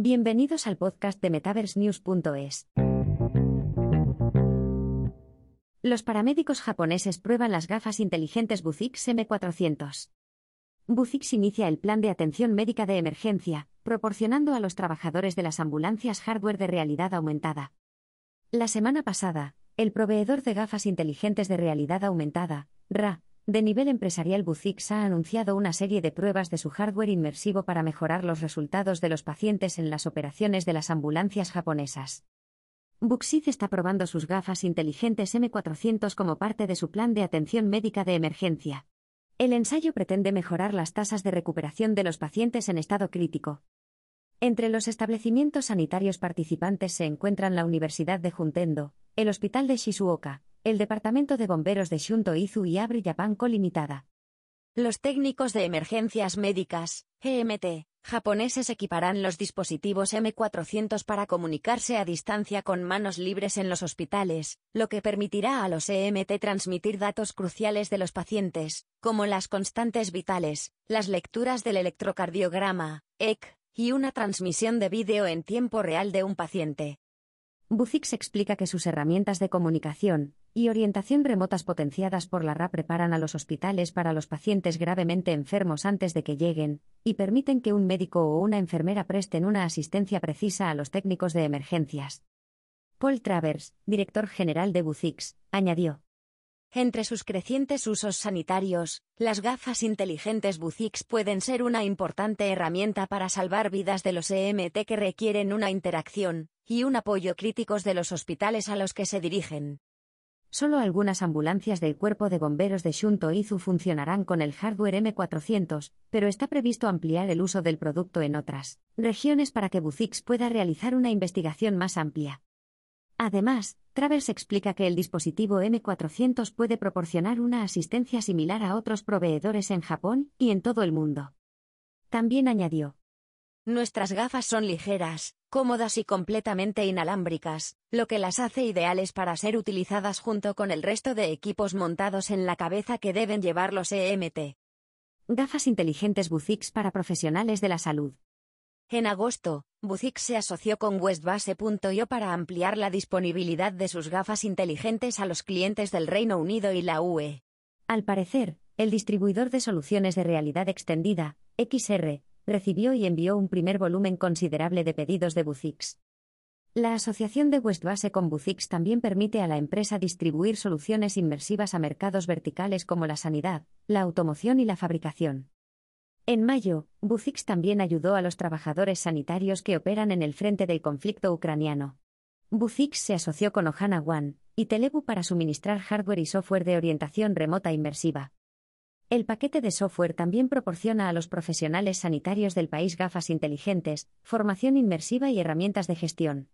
Bienvenidos al podcast de MetaverseNews.es. Los paramédicos japoneses prueban las gafas inteligentes Buzix M400. Buzix inicia el plan de atención médica de emergencia, proporcionando a los trabajadores de las ambulancias hardware de realidad aumentada. La semana pasada, el proveedor de gafas inteligentes de realidad aumentada, RA, de nivel empresarial Buzix ha anunciado una serie de pruebas de su hardware inmersivo para mejorar los resultados de los pacientes en las operaciones de las ambulancias japonesas. Buxid está probando sus gafas inteligentes M400 como parte de su plan de atención médica de emergencia. El ensayo pretende mejorar las tasas de recuperación de los pacientes en estado crítico. Entre los establecimientos sanitarios participantes se encuentran la Universidad de Juntendo, el Hospital de Shizuoka, el Departamento de Bomberos de Shunto Izu y Abre Japan Co. Limitada. Los técnicos de emergencias médicas, EMT, japoneses equiparán los dispositivos M400 para comunicarse a distancia con manos libres en los hospitales, lo que permitirá a los EMT transmitir datos cruciales de los pacientes, como las constantes vitales, las lecturas del electrocardiograma, EC, y una transmisión de vídeo en tiempo real de un paciente. Buzix explica que sus herramientas de comunicación y orientación remotas potenciadas por la RA preparan a los hospitales para los pacientes gravemente enfermos antes de que lleguen, y permiten que un médico o una enfermera presten una asistencia precisa a los técnicos de emergencias. Paul Travers, director general de Buzix, añadió. Entre sus crecientes usos sanitarios, las gafas inteligentes Buzix pueden ser una importante herramienta para salvar vidas de los EMT que requieren una interacción y un apoyo críticos de los hospitales a los que se dirigen. Solo algunas ambulancias del Cuerpo de Bomberos de Shunto Izu funcionarán con el hardware M400, pero está previsto ampliar el uso del producto en otras regiones para que Buzix pueda realizar una investigación más amplia. Además, Travers explica que el dispositivo M400 puede proporcionar una asistencia similar a otros proveedores en Japón y en todo el mundo. También añadió. Nuestras gafas son ligeras, cómodas y completamente inalámbricas, lo que las hace ideales para ser utilizadas junto con el resto de equipos montados en la cabeza que deben llevar los EMT. Gafas inteligentes Buzix para profesionales de la salud. En agosto, Buzix se asoció con Westbase.io para ampliar la disponibilidad de sus gafas inteligentes a los clientes del Reino Unido y la UE. Al parecer, el distribuidor de soluciones de realidad extendida, XR, recibió y envió un primer volumen considerable de pedidos de Buzix. La asociación de Westbase con Buzix también permite a la empresa distribuir soluciones inmersivas a mercados verticales como la sanidad, la automoción y la fabricación. En mayo, Buzix también ayudó a los trabajadores sanitarios que operan en el frente del conflicto ucraniano. Buzix se asoció con Ohana One y Telebu para suministrar hardware y software de orientación remota inmersiva. El paquete de software también proporciona a los profesionales sanitarios del país gafas inteligentes, formación inmersiva y herramientas de gestión.